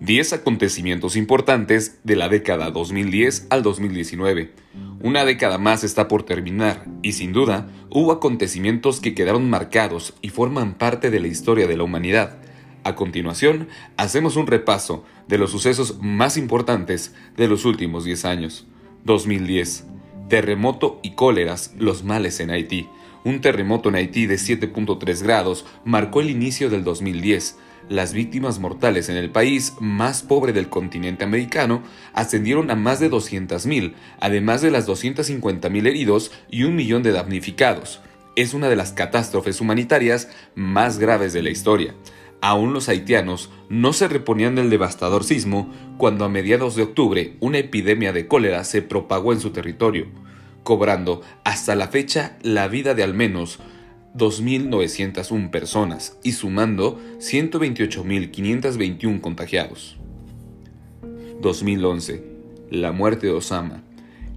10 acontecimientos importantes de la década 2010 al 2019. Una década más está por terminar y sin duda hubo acontecimientos que quedaron marcados y forman parte de la historia de la humanidad. A continuación, hacemos un repaso de los sucesos más importantes de los últimos 10 años. 2010. Terremoto y cóleras, los males en Haití. Un terremoto en Haití de 7.3 grados marcó el inicio del 2010 las víctimas mortales en el país más pobre del continente americano ascendieron a más de 200.000, además de las 250.000 heridos y un millón de damnificados. Es una de las catástrofes humanitarias más graves de la historia. Aún los haitianos no se reponían del devastador sismo cuando a mediados de octubre una epidemia de cólera se propagó en su territorio, cobrando hasta la fecha la vida de al menos 2.901 personas y sumando 128.521 contagiados. 2011. La muerte de Osama.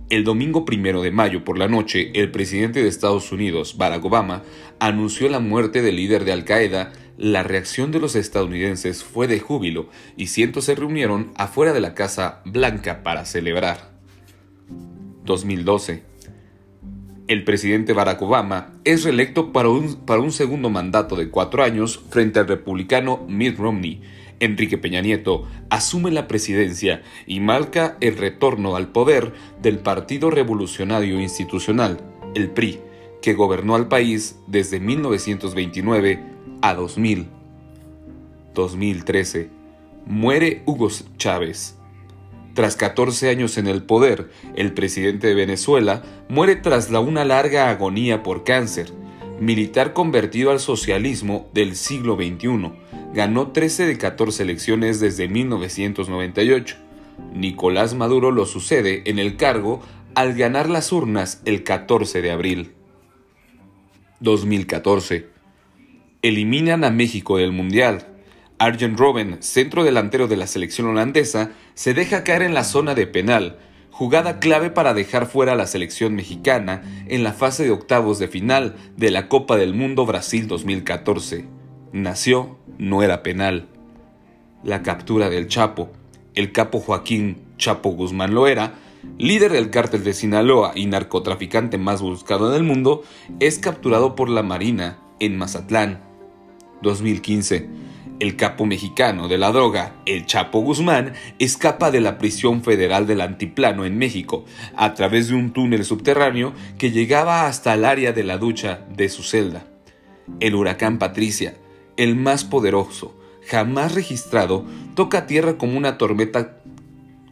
El domingo primero de mayo por la noche, el presidente de Estados Unidos, Barack Obama, anunció la muerte del líder de Al Qaeda. La reacción de los estadounidenses fue de júbilo y cientos se reunieron afuera de la Casa Blanca para celebrar. 2012 el presidente Barack Obama es reelecto para un, segundo mandato de cuatro años frente al republicano Mitt Romney. Enrique Peña Nieto asume la presidencia y marca el retorno al poder del Partido Revolucionario Institucional, el PRI, que gobernó al país desde 1929 a 2000. 2013. Muere Hugo Chávez tras 14 años en el poder, el presidente de Venezuela muere tras la una larga agonía por cáncer. Militar convertido al socialismo del siglo XXI, ganó 13 de 14 elecciones desde 1998. Nicolás Maduro lo sucede en el cargo al ganar las urnas el 14 de abril. 2014. Eliminan a México del Mundial. Arjen Robben, centro delantero de la selección holandesa, se deja caer en la zona de penal, jugada clave para dejar fuera a la selección mexicana en la fase de octavos de final de la Copa del Mundo Brasil 2014. Nació, no era penal. La captura del Chapo. El capo Joaquín Chapo Guzmán Loera, líder del cártel de Sinaloa y narcotraficante más buscado en el mundo, es capturado por la Marina en Mazatlán. 2015 el capo mexicano de la droga, el Chapo Guzmán, escapa de la prisión federal del Antiplano en México a través de un túnel subterráneo que llegaba hasta el área de la ducha de su celda. El huracán Patricia, el más poderoso jamás registrado, toca tierra como una tormenta,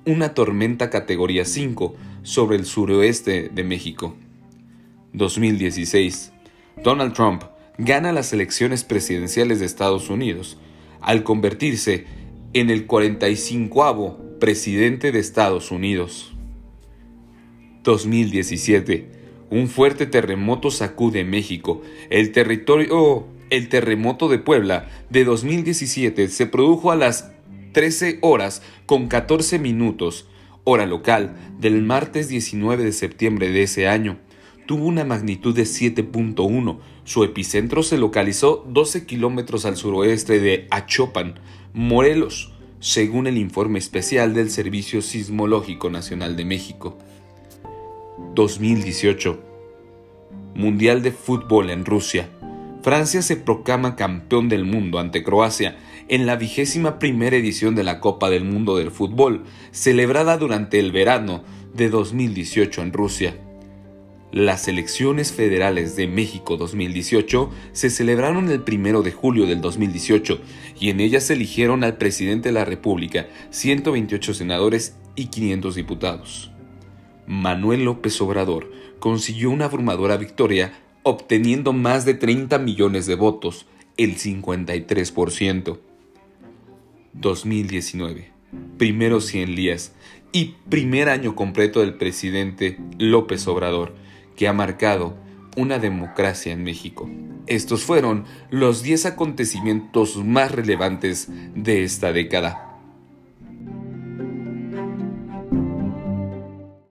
una tormenta categoría 5 sobre el suroeste de México. 2016. Donald Trump gana las elecciones presidenciales de Estados Unidos al convertirse en el 45 presidente de Estados Unidos. 2017. Un fuerte terremoto sacude México. El territorio el terremoto de Puebla de 2017 se produjo a las 13 horas con 14 minutos, hora local, del martes 19 de septiembre de ese año. Tuvo una magnitud de 7.1, su epicentro se localizó 12 kilómetros al suroeste de Achopan, Morelos, según el informe especial del Servicio Sismológico Nacional de México. 2018 Mundial de Fútbol en Rusia. Francia se proclama campeón del mundo ante Croacia en la vigésima primera edición de la Copa del Mundo del Fútbol, celebrada durante el verano de 2018 en Rusia. Las elecciones federales de México 2018 se celebraron el 1 de julio del 2018 y en ellas se eligieron al presidente de la República, 128 senadores y 500 diputados. Manuel López Obrador consiguió una abrumadora victoria obteniendo más de 30 millones de votos, el 53%. 2019. Primeros 100 días y primer año completo del presidente López Obrador que ha marcado una democracia en México. Estos fueron los 10 acontecimientos más relevantes de esta década.